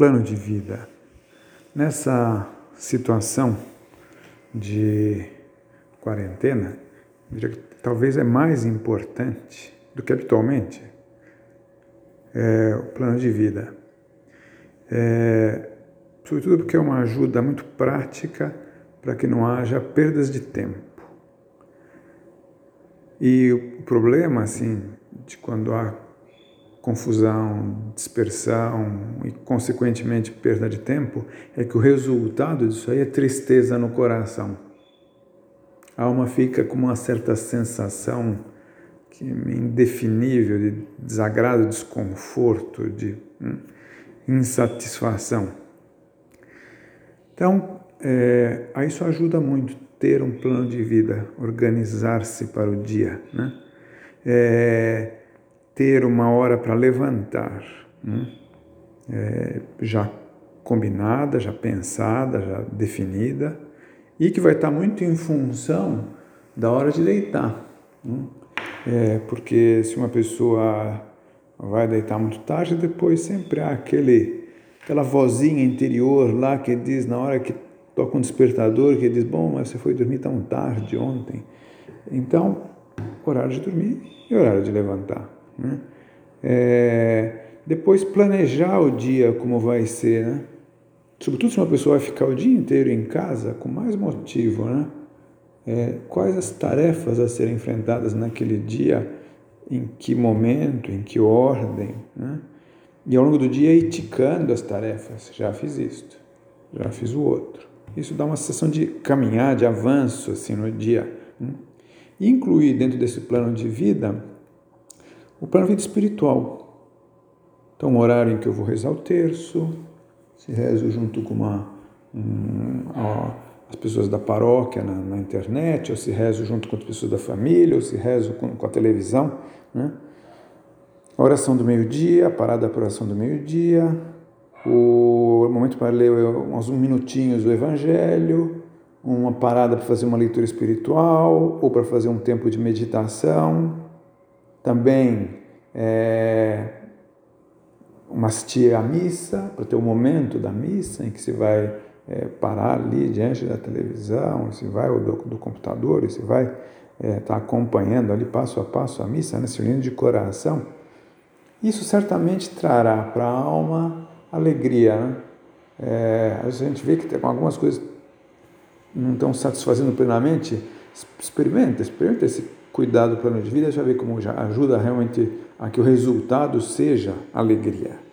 plano de vida. Nessa situação de quarentena, talvez é mais importante do que habitualmente é, o plano de vida. É, sobretudo porque é uma ajuda muito prática para que não haja perdas de tempo. E o problema, assim, de quando há confusão, dispersão e, consequentemente, perda de tempo, é que o resultado disso aí é tristeza no coração. A alma fica com uma certa sensação que é indefinível de desagrado, desconforto, de hum, insatisfação. Então, é, isso ajuda muito ter um plano de vida, organizar-se para o dia, né? É, ter uma hora para levantar, né? é, já combinada, já pensada, já definida, e que vai estar muito em função da hora de deitar. Né? É, porque se uma pessoa vai deitar muito tarde, depois sempre há aquele, aquela vozinha interior lá que diz na hora que toca um despertador que diz, bom, mas você foi dormir tão tarde ontem. Então, horário de dormir e horário de levantar. Né? É, depois planejar o dia como vai ser, né? Sobretudo se uma pessoa vai ficar o dia inteiro em casa, com mais motivo, né? É, quais as tarefas a serem enfrentadas naquele dia, em que momento, em que ordem, né? E ao longo do dia ir ticando as tarefas. Já fiz isto, já fiz o outro. Isso dá uma sensação de caminhar, de avanço assim no dia. Né? E incluir dentro desse plano de vida o plano de vida espiritual. Então, um horário em que eu vou rezar o terço, se rezo junto com uma, um, ó, as pessoas da paróquia na, na, internet, ou se rezo junto com as pessoas da família, ou se rezo com, com a televisão. Né? A oração do meio-dia, a parada para a oração do meio-dia, o momento para ler uns minutinhos do Evangelho, uma parada para fazer uma leitura espiritual ou para fazer um tempo de meditação. Também é, uma assistir à missa, para ter o um momento da missa em que se vai é, parar ali diante da televisão, se vai ou do, do computador, se vai estar é, tá acompanhando ali passo a passo a missa, né, se unindo de coração. Isso certamente trará para a alma alegria. Né? É, a gente vê que algumas coisas não estão satisfazendo plenamente. Experimenta, experimenta esse cuidado do plano de vida, já vê como já ajuda realmente a que o resultado seja alegria.